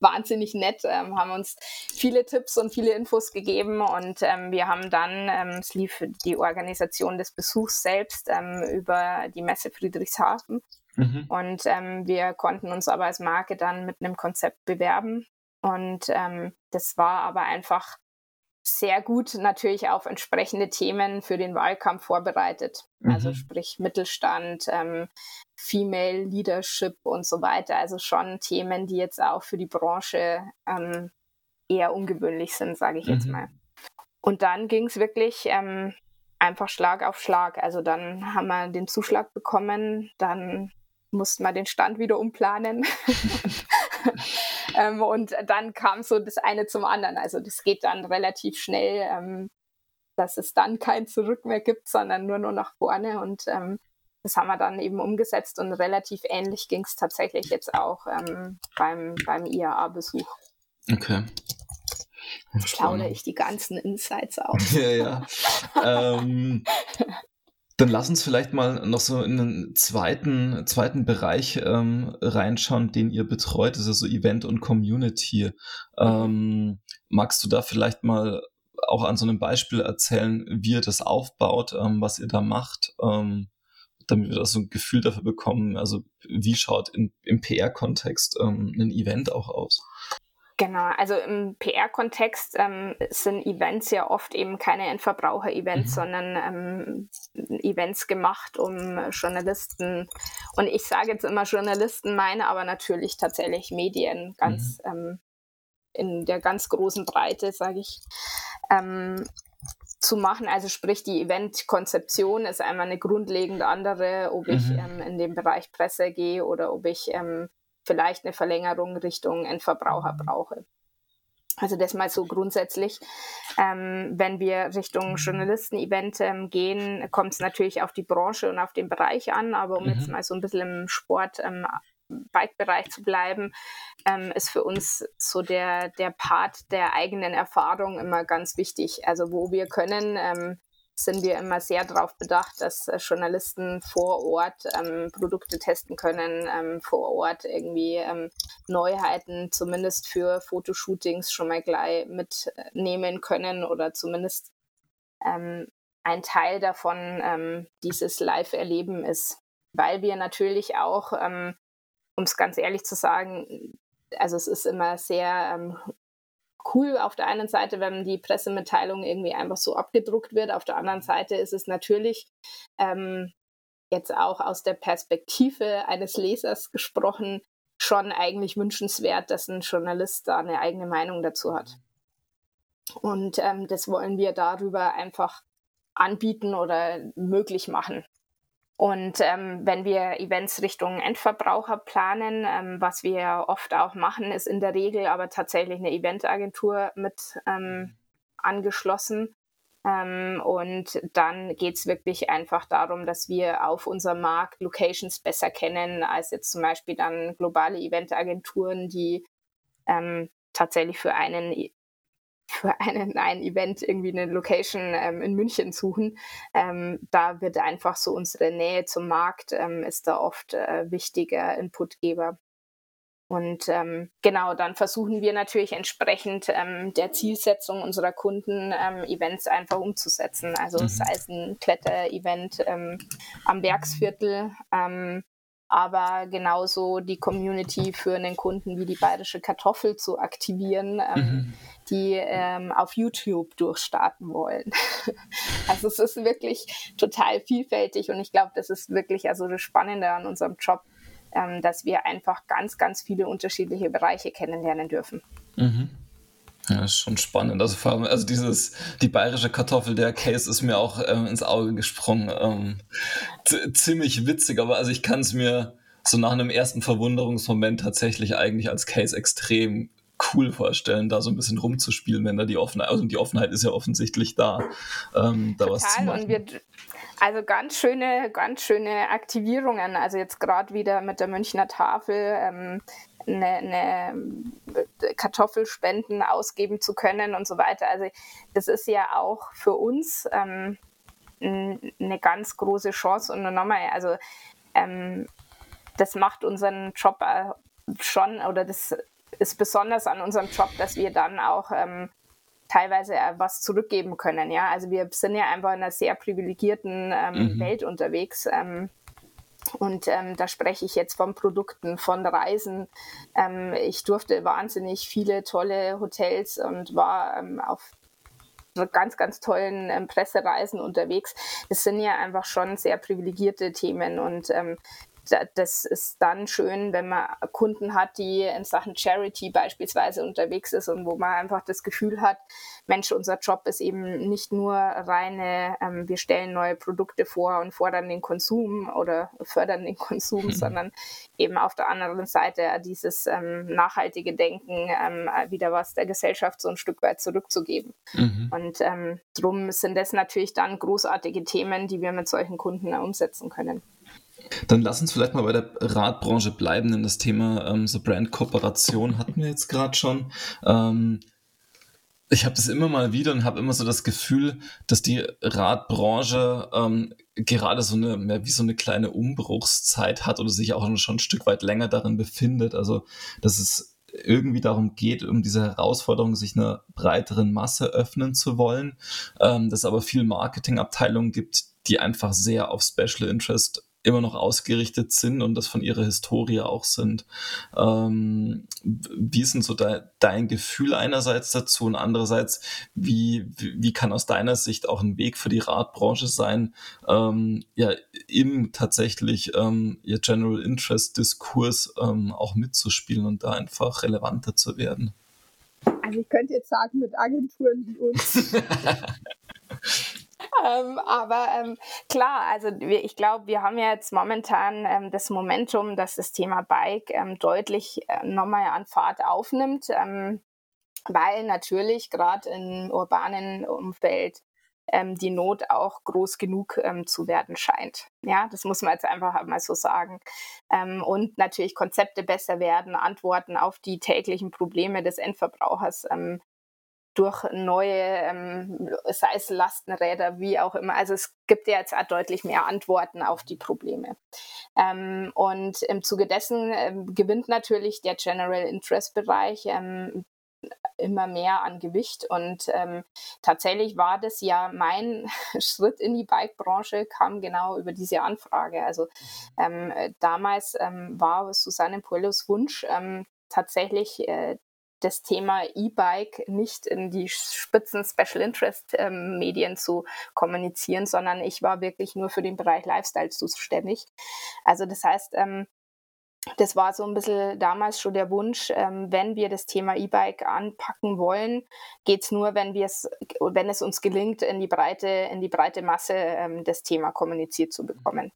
wahnsinnig nett, ähm, haben uns viele Tipps und viele Infos gegeben und ähm, wir haben dann, ähm, es lief die Organisation des Besuchs selbst ähm, über die Messe Friedrichshafen mhm. und ähm, wir konnten uns aber als Marke dann mit einem Konzept bewerben und ähm, das war aber einfach sehr gut natürlich auf entsprechende Themen für den Wahlkampf vorbereitet. Also mhm. Also sprich Mittelstand, ähm, Female Leadership und so weiter. Also schon Themen, die jetzt auch für die Branche ähm, eher ungewöhnlich sind, sage ich mhm. jetzt mal. Und dann ging es wirklich ähm, einfach Schlag auf Schlag. Also dann haben wir den Zuschlag bekommen, dann mussten wir den Stand wieder umplanen. ähm, und dann kam so das eine zum anderen. Also das geht dann relativ schnell, ähm, dass es dann kein Zurück mehr gibt, sondern nur noch nach vorne. Und ähm, das haben wir dann eben umgesetzt und relativ ähnlich ging es tatsächlich jetzt auch ähm, beim, beim IAA-Besuch. Okay. Plaudere ich die ganzen Insights aus. ja, ja. ähm, dann lass uns vielleicht mal noch so in einen zweiten, zweiten Bereich ähm, reinschauen, den ihr betreut. Das ist so Event und Community. Ähm, magst du da vielleicht mal auch an so einem Beispiel erzählen, wie ihr das aufbaut, ähm, was ihr da macht, ähm, damit wir da so ein Gefühl dafür bekommen? Also wie schaut in, im PR-Kontext ähm, ein Event auch aus? Genau, also im PR-Kontext ähm, sind Events ja oft eben keine Endverbraucher-Events, mhm. sondern ähm, Events gemacht, um Journalisten, und ich sage jetzt immer Journalisten, meine aber natürlich tatsächlich Medien ganz mhm. ähm, in der ganz großen Breite, sage ich, ähm, zu machen. Also sprich, die Eventkonzeption ist einmal eine grundlegend andere, ob ich mhm. ähm, in den Bereich Presse gehe oder ob ich ähm, vielleicht eine Verlängerung Richtung Endverbraucher brauche. Also das mal so grundsätzlich. Ähm, wenn wir Richtung Journalisten-Event ähm, gehen, kommt es natürlich auf die Branche und auf den Bereich an. Aber um mhm. jetzt mal so ein bisschen im Sport ähm, Bike-Bereich zu bleiben, ähm, ist für uns so der, der Part der eigenen Erfahrung immer ganz wichtig. Also wo wir können, ähm, sind wir immer sehr darauf bedacht, dass äh, Journalisten vor Ort ähm, Produkte testen können, ähm, vor Ort irgendwie ähm, Neuheiten zumindest für Fotoshootings schon mal gleich mitnehmen können oder zumindest ähm, ein Teil davon ähm, dieses Live-Erleben ist. Weil wir natürlich auch, ähm, um es ganz ehrlich zu sagen, also es ist immer sehr cool auf der einen Seite, wenn die Pressemitteilung irgendwie einfach so abgedruckt wird. Auf der anderen Seite ist es natürlich ähm, jetzt auch aus der Perspektive eines Lesers gesprochen schon eigentlich wünschenswert, dass ein Journalist da eine eigene Meinung dazu hat. Und ähm, das wollen wir darüber einfach anbieten oder möglich machen. Und ähm, wenn wir Events Richtung Endverbraucher planen, ähm, was wir oft auch machen, ist in der Regel aber tatsächlich eine Eventagentur mit ähm, angeschlossen. Ähm, und dann geht es wirklich einfach darum, dass wir auf unserem Markt Locations besser kennen als jetzt zum Beispiel dann globale Eventagenturen, die ähm, tatsächlich für einen für einen, ein Event irgendwie eine Location ähm, in München suchen. Ähm, da wird einfach so unsere Nähe zum Markt ähm, ist da oft äh, wichtiger Inputgeber. Und ähm, genau, dann versuchen wir natürlich entsprechend ähm, der Zielsetzung unserer Kunden ähm, Events einfach umzusetzen. Also mhm. sei es ein Kletter-Event ähm, am Werksviertel, ähm, aber genauso die Community für einen Kunden wie die bayerische Kartoffel zu aktivieren, ähm, mhm. die ähm, auf YouTube durchstarten wollen. also es ist wirklich total vielfältig und ich glaube, das ist wirklich also das Spannende an unserem Job, ähm, dass wir einfach ganz, ganz viele unterschiedliche Bereiche kennenlernen dürfen. Mhm. Ja, ist schon spannend. Also vor allem, also dieses, die bayerische Kartoffel, der Case ist mir auch ähm, ins Auge gesprungen. Ähm, ziemlich witzig, aber also ich kann es mir so nach einem ersten Verwunderungsmoment tatsächlich eigentlich als Case extrem cool vorstellen, da so ein bisschen rumzuspielen, wenn da die Offenheit, also die Offenheit ist ja offensichtlich da, ähm, da Total, was zu machen. Und wir, also ganz schöne, ganz schöne Aktivierungen. Also jetzt gerade wieder mit der Münchner Tafel. Ähm, eine, eine Kartoffelspenden ausgeben zu können und so weiter. Also das ist ja auch für uns ähm, eine ganz große Chance und nochmal, also ähm, das macht unseren Job äh, schon oder das ist besonders an unserem Job, dass wir dann auch ähm, teilweise äh, was zurückgeben können. Ja, also wir sind ja einfach in einer sehr privilegierten ähm, mhm. Welt unterwegs. Ähm, und ähm, da spreche ich jetzt von Produkten, von Reisen. Ähm, ich durfte wahnsinnig viele tolle Hotels und war ähm, auf ganz, ganz tollen ähm, Pressereisen unterwegs. Das sind ja einfach schon sehr privilegierte Themen und ähm, das ist dann schön, wenn man Kunden hat, die in Sachen Charity beispielsweise unterwegs ist und wo man einfach das Gefühl hat, Mensch, unser Job ist eben nicht nur reine, ähm, wir stellen neue Produkte vor und fordern den Konsum oder fördern den Konsum, mhm. sondern eben auf der anderen Seite dieses ähm, nachhaltige Denken, ähm, wieder was der Gesellschaft so ein Stück weit zurückzugeben. Mhm. Und ähm, drum sind das natürlich dann großartige Themen, die wir mit solchen Kunden umsetzen können. Dann lass uns vielleicht mal bei der Radbranche bleiben, denn das Thema ähm, so Brand-Kooperation hatten wir jetzt gerade schon. Ähm, ich habe das immer mal wieder und habe immer so das Gefühl, dass die Radbranche ähm, gerade so eine, mehr wie so eine kleine Umbruchszeit hat oder sich auch schon ein Stück weit länger darin befindet. Also, dass es irgendwie darum geht, um diese Herausforderung, sich einer breiteren Masse öffnen zu wollen, ähm, dass es aber viel Marketingabteilungen gibt, die einfach sehr auf Special Interest immer noch ausgerichtet sind und das von ihrer Historie auch sind. Ähm, wie ist denn so de dein Gefühl einerseits dazu und andererseits, wie, wie kann aus deiner Sicht auch ein Weg für die Radbranche sein, ähm, ja, im tatsächlich ähm, ihr General Interest Diskurs ähm, auch mitzuspielen und da einfach relevanter zu werden? Also ich könnte jetzt sagen, mit Agenturen wie uns. ähm, aber ähm, klar, also wir, ich glaube, wir haben ja jetzt momentan ähm, das Momentum, dass das Thema Bike ähm, deutlich äh, nochmal an Fahrt aufnimmt, ähm, weil natürlich gerade im urbanen Umfeld ähm, die Not auch groß genug ähm, zu werden scheint. Ja, das muss man jetzt einfach mal so sagen. Ähm, und natürlich Konzepte besser werden, Antworten auf die täglichen Probleme des Endverbrauchers ähm, durch neue, ähm, sei es Lastenräder, wie auch immer. Also es gibt ja jetzt auch deutlich mehr Antworten auf die Probleme. Ähm, und im Zuge dessen ähm, gewinnt natürlich der General Interest Bereich ähm, immer mehr an Gewicht. Und ähm, tatsächlich war das ja mein Schritt in die Bike-Branche, kam genau über diese Anfrage. Also ähm, damals war Susanne Puellos Wunsch, tatsächlich äh, das Thema E-Bike nicht in die spitzen Special Interest ähm, Medien zu kommunizieren, sondern ich war wirklich nur für den Bereich Lifestyle zuständig. Also das heißt, ähm, das war so ein bisschen damals schon der Wunsch, ähm, wenn wir das Thema E-Bike anpacken wollen, geht es nur, wenn wenn es uns gelingt, in die breite, in die breite Masse ähm, das Thema kommuniziert zu bekommen.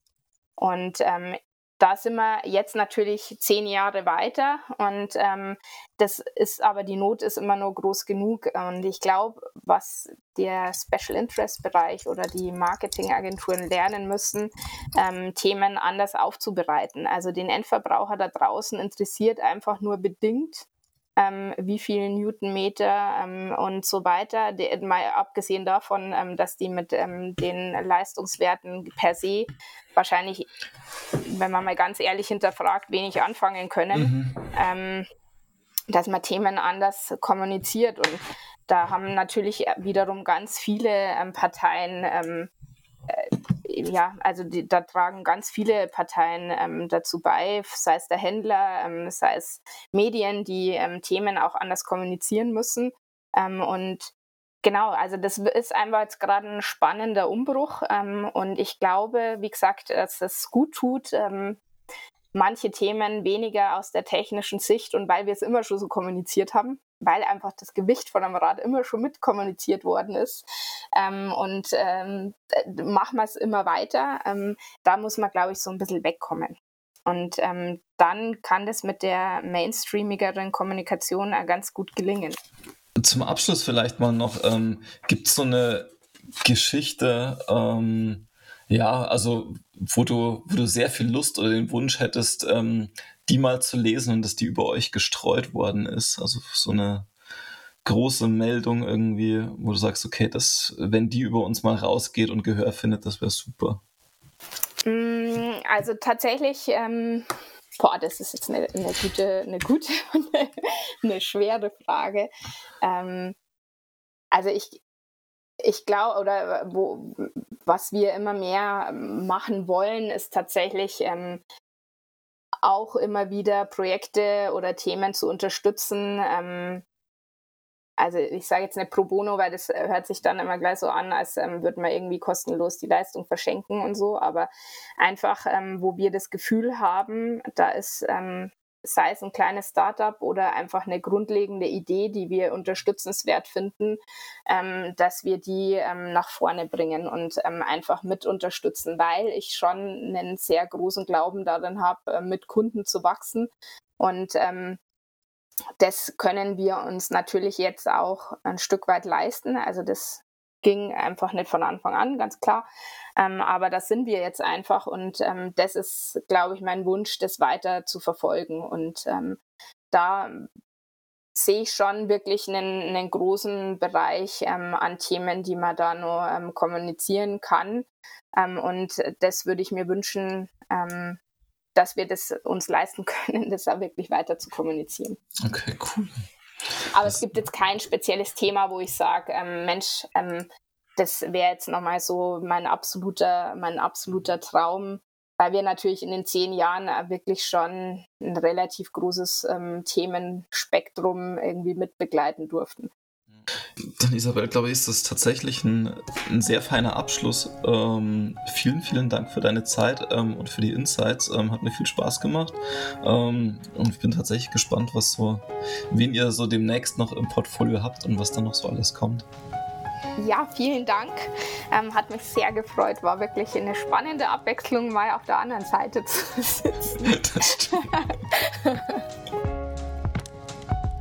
Und ähm, da sind wir jetzt natürlich zehn Jahre weiter und ähm, das ist aber die Not ist immer nur groß genug und ich glaube, was der Special Interest Bereich oder die Marketingagenturen lernen müssen, ähm, Themen anders aufzubereiten. Also den Endverbraucher da draußen interessiert einfach nur bedingt, ähm, wie viel Newtonmeter ähm, und so weiter. De, mal abgesehen davon, ähm, dass die mit ähm, den Leistungswerten per se wahrscheinlich, wenn man mal ganz ehrlich hinterfragt, wenig anfangen können. Mhm. Ähm, dass man Themen anders kommuniziert und da haben natürlich wiederum ganz viele ähm, Parteien äh, ja, also die, da tragen ganz viele Parteien ähm, dazu bei, sei es der Händler, ähm, sei es Medien, die ähm, Themen auch anders kommunizieren müssen. Ähm, und genau, also das ist einfach jetzt gerade ein spannender Umbruch. Ähm, und ich glaube, wie gesagt, dass es gut tut, ähm, manche Themen weniger aus der technischen Sicht und weil wir es immer schon so kommuniziert haben, weil einfach das Gewicht von einem Rad immer schon mitkommuniziert worden ist. Ähm, und ähm, machen wir es immer weiter. Ähm, da muss man, glaube ich, so ein bisschen wegkommen. Und ähm, dann kann das mit der mainstreamigeren Kommunikation ganz gut gelingen. Zum Abschluss vielleicht mal noch, ähm, gibt es so eine Geschichte, ähm, ja, also wo du, wo du sehr viel Lust oder den Wunsch hättest, ähm, die mal zu lesen und dass die über euch gestreut worden ist. Also so eine große Meldung irgendwie, wo du sagst, okay, das, wenn die über uns mal rausgeht und Gehör findet, das wäre super. Mm, also tatsächlich, ähm, boah, das ist jetzt eine, eine gute, eine gute und eine, schwere Frage. Ähm, also ich, ich glaube, oder wo, was wir immer mehr machen wollen, ist tatsächlich ähm, auch immer wieder Projekte oder Themen zu unterstützen. Ähm, also ich sage jetzt nicht pro bono, weil das hört sich dann immer gleich so an, als ähm, würde man irgendwie kostenlos die Leistung verschenken und so, aber einfach, ähm, wo wir das Gefühl haben, da ist ähm, sei es ein kleines Startup oder einfach eine grundlegende Idee, die wir unterstützenswert finden, ähm, dass wir die ähm, nach vorne bringen und ähm, einfach mit unterstützen, weil ich schon einen sehr großen Glauben darin habe, äh, mit Kunden zu wachsen. Und ähm, das können wir uns natürlich jetzt auch ein Stück weit leisten. Also das ging einfach nicht von Anfang an, ganz klar. Ähm, aber das sind wir jetzt einfach und ähm, das ist, glaube ich, mein Wunsch, das weiter zu verfolgen. Und ähm, da sehe ich schon wirklich einen, einen großen Bereich ähm, an Themen, die man da nur ähm, kommunizieren kann. Ähm, und das würde ich mir wünschen, dass wir das uns leisten können, das da wirklich weiter zu kommunizieren. Okay, cool. Aber das es gibt jetzt kein spezielles Thema, wo ich sage, ähm, Mensch, ähm, das wäre jetzt nochmal so mein absoluter, mein absoluter Traum, weil wir natürlich in den zehn Jahren äh, wirklich schon ein relativ großes ähm, Themenspektrum irgendwie mitbegleiten durften. Dann Isabel, glaube ich, ist das tatsächlich ein, ein sehr feiner Abschluss. Ähm, vielen, vielen Dank für deine Zeit ähm, und für die Insights. Ähm, hat mir viel Spaß gemacht. Ähm, und ich bin tatsächlich gespannt, was so, wen ihr so demnächst noch im Portfolio habt und was da noch so alles kommt. Ja, vielen Dank. Ähm, hat mich sehr gefreut. War wirklich eine spannende Abwechslung, mal auf der anderen Seite zu sitzen. Das stimmt.